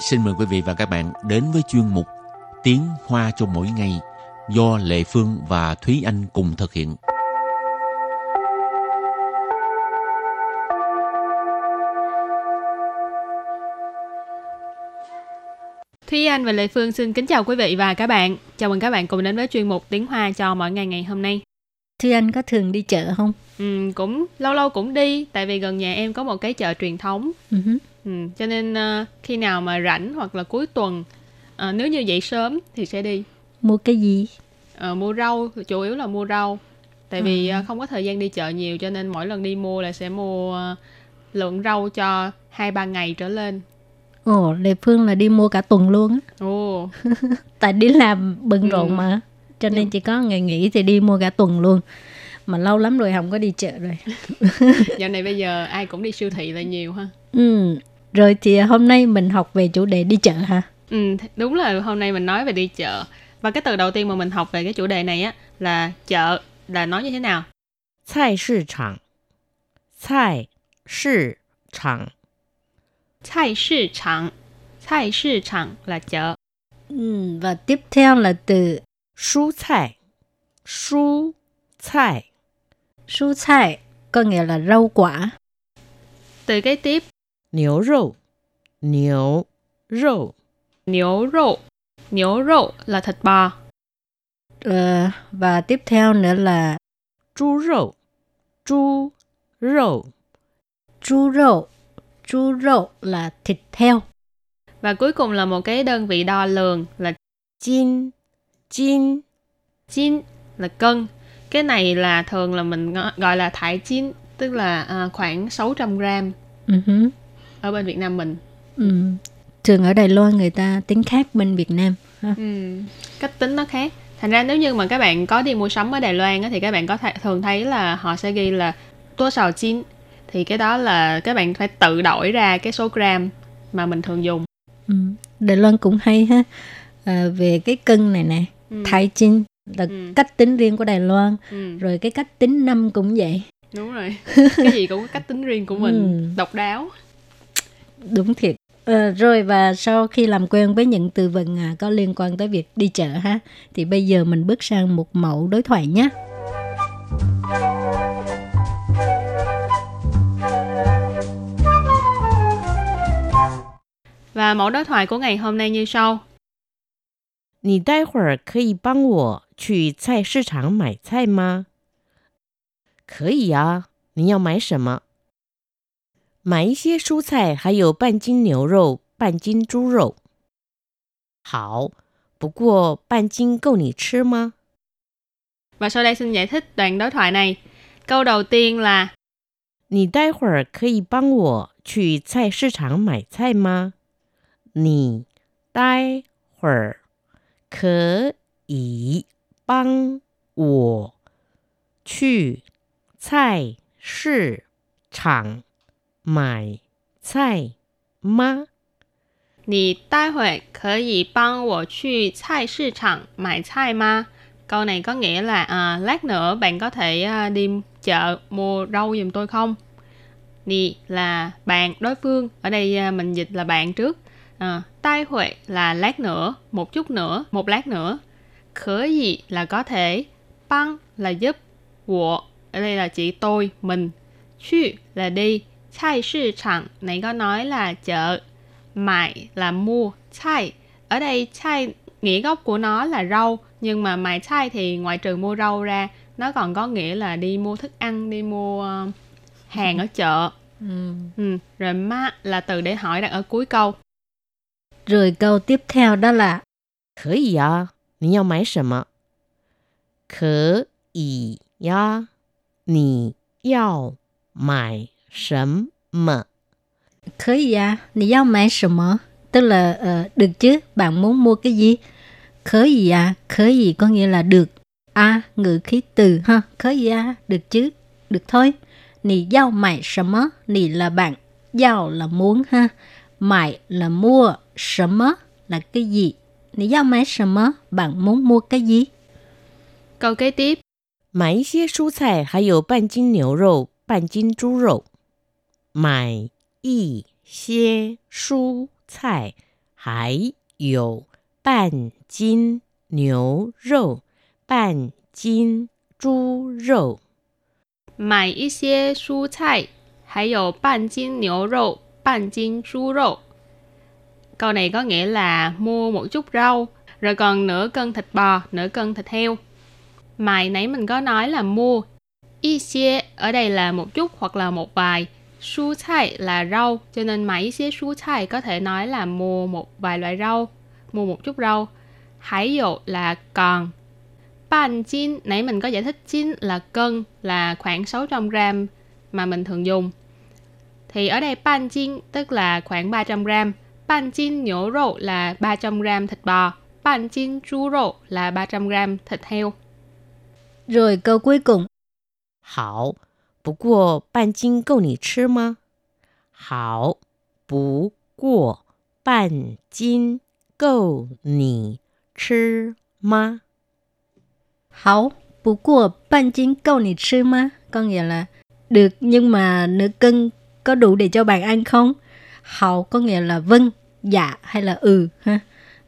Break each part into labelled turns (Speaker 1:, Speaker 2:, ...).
Speaker 1: xin mời quý vị và các bạn đến với chuyên mục Tiếng Hoa cho mỗi ngày do Lệ Phương và Thúy Anh cùng thực hiện.
Speaker 2: Thúy Anh và Lệ Phương xin kính chào quý vị và các bạn. Chào mừng các bạn cùng đến với chuyên mục Tiếng Hoa cho mỗi ngày ngày hôm nay.
Speaker 3: Thúy Anh có thường đi chợ không?
Speaker 2: Ừ, cũng lâu lâu cũng đi, tại vì gần nhà em có một cái chợ truyền thống.
Speaker 3: Uh-huh.
Speaker 2: Ừ, cho nên uh, khi nào mà rảnh hoặc là cuối tuần, uh, nếu như dậy sớm thì sẽ đi.
Speaker 3: Mua cái gì?
Speaker 2: Uh, mua rau, chủ yếu là mua rau. Tại vì uh, không có thời gian đi chợ nhiều cho nên mỗi lần đi mua là sẽ mua uh, lượng rau cho hai ba ngày trở lên.
Speaker 3: Ồ, Lê Phương là đi mua cả tuần luôn á.
Speaker 2: Ồ,
Speaker 3: Tại đi làm bận rộn
Speaker 2: Ừ.
Speaker 3: mà cho nên chỉ có ngày nghỉ thì đi mua cả tuần luôn. Mà lâu lắm rồi không có đi chợ rồi.
Speaker 2: Dạo này bây giờ ai cũng đi siêu thị là nhiều ha.
Speaker 3: Ừ. Rồi thì hôm nay mình học về chủ đề đi chợ ha
Speaker 2: ừ đúng là hôm nay mình nói về đi chợ. Và cái từ đầu tiên mà mình học về cái chủ đề này á là chợ là nói như thế nào?
Speaker 4: Cài thị trường Cài thị trường
Speaker 2: Cài thị trường Cài thị trường là chợ.
Speaker 3: Ừ, và tiếp theo là từ
Speaker 4: 蔬菜，蔬菜，
Speaker 3: su菜, có nghĩa là rau quả.
Speaker 2: Từ kế tiếp,
Speaker 4: 牛肉，牛肉，
Speaker 2: niếu rộ. Niếu rộ là thịt bò.
Speaker 3: Ờ, và tiếp theo nữa là
Speaker 4: 猪肉，猪肉，
Speaker 3: chu rau. Chu rau là thịt heo.
Speaker 2: Và cuối cùng là một cái đơn vị đo lường là
Speaker 4: 斤， 斤
Speaker 2: ，chin là cân. Cái này là thường là mình gọi là thải chin, tức là à, khoảng 600 gram
Speaker 3: Uh-huh.
Speaker 2: ở bên Việt Nam mình.
Speaker 3: Ừ. Thường ở Đài Loan người ta tính khác bên Việt Nam. ha.
Speaker 2: Ừ, cách tính nó khác. Thành ra nếu như mà các bạn có đi mua sắm ở Đài Loan á, thì các bạn có thể thường thấy là họ sẽ ghi là tua sào chín thì cái đó là các bạn phải tự đổi ra cái số gram mà mình thường dùng.
Speaker 3: Ừ. Đài Loan cũng hay ha. À, về cái cân này nè. Thái Chinh là
Speaker 2: Ừ.
Speaker 3: cách tính riêng của Đài Loan.
Speaker 2: Ừ,
Speaker 3: Rồi cái cách tính năm cũng vậy.
Speaker 2: đúng rồi. cái gì cũng có cách tính riêng của mình,
Speaker 3: Ừ.
Speaker 2: độc đáo.
Speaker 3: Đúng thiệt. Ờ, rồi và sau khi làm quen với những từ vựng à, có liên quan tới việc đi chợ ha, thì bây giờ mình bước sang một mẫu đối thoại nhé.
Speaker 2: Và mẫu đối thoại của ngày hôm nay như sau.
Speaker 4: 你待会儿可以帮我去菜市场买菜吗？可以啊，你要买什么？买一些蔬菜，还有半斤牛肉、半斤猪肉。好，不过半斤够你吃吗？
Speaker 2: Và sau đây xin giải thích đoạn đối thoại này. Câu đầu tiên là
Speaker 4: 你待会儿可以帮我去菜市场买菜吗？你待会儿 可以帮我去菜市场买菜吗？
Speaker 2: Nì tai huệ có thể帮我去菜市场买菜吗? Câu này có nghĩa là à, lát nữa bạn có thể à, đi chợ mua rau giùm tôi không? Nì là bạn đối phương, ở đây à, mình dịch là bạn trước. À, tai huệ là lát nữa, một chút nữa, một lát nữa. Khở gì là có thể, băng là giúp, wo ở đây là chỉ tôi, mình. Chu là đi, chai sư chẳng này có nói là chợ. Mại là mua, chai. Ở đây chai nghĩa gốc của nó là rau, nhưng mà mại chai thì ngoại trừ mua rau ra, nó còn có nghĩa là đi mua thức ăn, đi mua ờ, hàng ở chợ.
Speaker 3: Ừ.
Speaker 2: Ừ. Rồi ma là từ để hỏi đặt ở cuối câu.
Speaker 3: Rồi câu tiếp theo đó là
Speaker 4: Khở ý à, nì yào mái sầm mà? Khở ý à, nì yào mái sầm mà?
Speaker 3: Khở ý à, nì yào mái sầm mà? Tức là uh, được chứ, bạn muốn mua cái gì? Khở ý à, khở ý có nghĩa là được. A, à, ngữ khí từ ha, khở ý à, được chứ, được thôi. Nì yào mái sầm mà? Nì là bạn, yào là muốn ha, mại là mua, 什么 là cái gì? Nǐ yào mái shénme? Bạn muốn mua cái gì?
Speaker 2: Câu kế tiếp.
Speaker 4: Mài yī xiē shú cài, hǎi yǒu bàn jīn niǔ rǒu, bàn jīn zhū rǒu. Mài yī xiē shú cài, hǎi yǒu bàn jīn niǔ rǒu, bàn jīn zhū rǒu.
Speaker 2: Mài yī xiē shú cài, hǎi yǒu bàn jīn niǔ rǒu, bàn jīn zhū rǒu. Câu này có nghĩa là mua một chút rau, rồi còn nửa cân thịt bò, nửa cân thịt heo. Mày nãy mình có nói là mua. Y xie ở đây là một chút hoặc là một vài. Su chai là rau, cho nên mấy xie su chai có thể nói là mua một vài loại rau, mua một chút rau. Hải dụ là còn. Ban chín nãy mình có giải thích chín là cân, là khoảng 600 gram mà mình thường dùng. Thì ở đây ban chín tức là khoảng 300 gram. Bàn chinh 牛肉 là 300 gram thịt bò, bàn chinh chú rộ là 300 gram thịt heo.
Speaker 3: Rồi câu cuối cùng.
Speaker 4: Hảo, bù qua bàn chinh gâu nì chứ mà? Hảo, bù qua bàn chinh gâu nì chứ mà?
Speaker 3: Hảo, bù qua bàn chinh gâu nì chứ mà? Có nghĩa là được nhưng mà nửa cân có đủ để cho bạn ăn không? Hảo có nghĩa là vâng, dạ hay là ừ ha.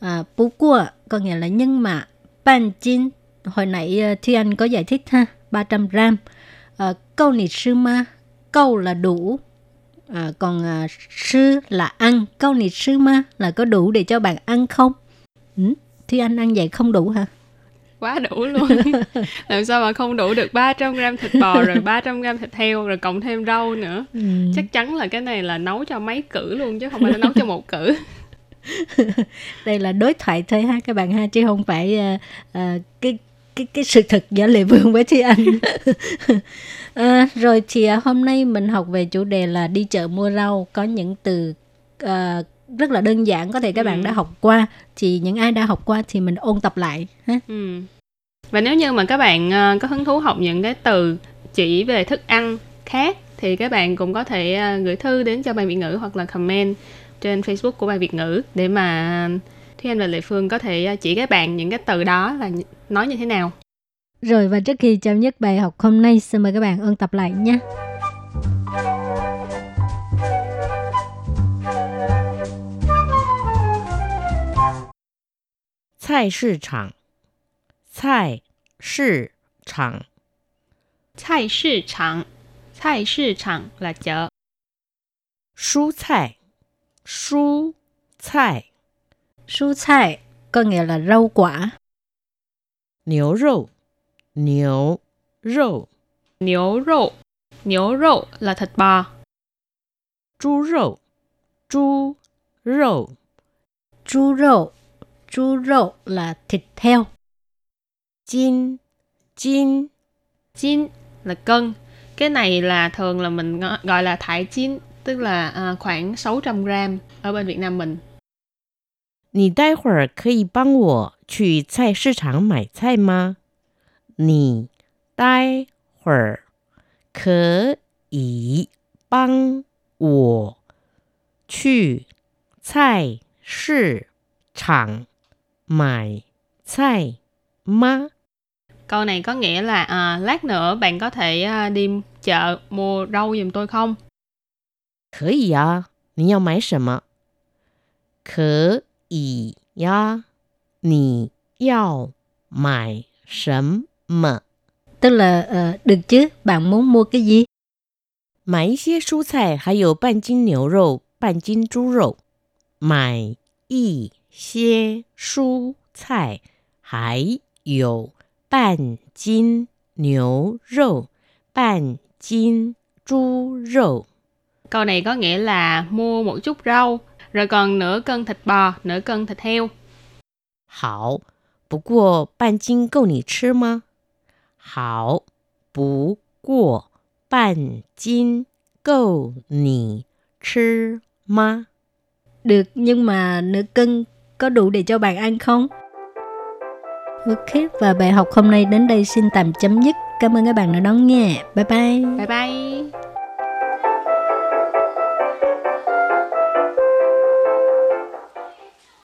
Speaker 3: À, bú cua có nghĩa là nhưng mà ban chín hồi nãy uh, Thi Anh có giải thích ha 300 gram. À, câu nị sư ma câu là đủ à, còn à, sư là ăn câu nị sư ma là có đủ để cho bạn ăn không? Ừ? Thi Anh ăn vậy không đủ hả?
Speaker 2: Quá đủ luôn. Làm sao mà không đủ được 300 gram thịt bò rồi 300 gram thịt heo rồi cộng thêm rau nữa.
Speaker 3: Ừ.
Speaker 2: Chắc chắn là cái này là nấu cho mấy cử luôn chứ không phải là nấu cho một cử.
Speaker 3: đây là đối thoại thôi ha các bạn ha chứ không phải uh, uh, cái cái cái sự thật giữa lệ vương với thi anh à, rồi thì hôm nay mình học về chủ đề là đi chợ mua rau có những từ uh, rất là đơn giản có thể các bạn
Speaker 2: Ừ.
Speaker 3: đã học qua thì những ai đã học qua thì mình ôn tập lại ha
Speaker 2: Ừ Và nếu như mà các bạn ờ, có hứng thú học những cái từ chỉ về thức ăn khác thì các bạn cũng có thể ờ, gửi thư đến cho bài Việt ngữ hoặc là comment trên Facebook của bài Việt ngữ để mà Thúy Anh và Lệ Phương có thể ờ, chỉ các bạn những cái từ đó là nh- nói như thế nào.
Speaker 3: rồi và trước khi chấm dứt bài học hôm nay xin mời các bạn ôn tập lại nha
Speaker 4: 菜市场， 菜市场，
Speaker 2: 菜市场，菜市场 là chợ.
Speaker 4: 蔬菜，蔬菜，
Speaker 3: 蔬菜 có nghĩa là rau quả
Speaker 4: 牛肉，牛肉，
Speaker 2: Niếu rộ, niếu rộ là thịt bò.
Speaker 4: 猪肉，猪肉，
Speaker 3: 猪肉猪肉 là thịt heo
Speaker 4: 斤，斤，
Speaker 2: Chin là cân. Cái này là thường là mình ngo- gọi là thải chin, tức là à, khoảng 600 gram ở bên Việt Nam mình.
Speaker 4: 你待会儿可以帮我去菜市场买菜吗？你待会儿可以帮我去菜市场买菜吗？
Speaker 2: Câu này có nghĩa là à, lát nữa bạn có thể à, đi chợ mua rau giùm tôi không?
Speaker 4: 可以呀，你要买什么？可以呀，你要买什么？
Speaker 3: tức là ờ, được chứ bạn muốn mua cái gì
Speaker 4: 买一些蔬菜，还有半斤牛肉、半斤猪肉。买一些蔬菜，还有 半斤牛肉、半斤猪肉。
Speaker 2: Câu này có nghĩa là mua một chút rau, rồi còn nửa cân thịt bò, nửa cân thịt heo.
Speaker 4: 好，不过半斤够你吃吗？好，不过半斤够你吃吗？
Speaker 3: được nhưng mà nửa cân có đủ để cho bạn ăn không Ok và bài học hôm nay đến đây xin tạm chấm dứt. Cảm ơn các bạn đã đón nghe. Bye bye.
Speaker 2: Bye bye!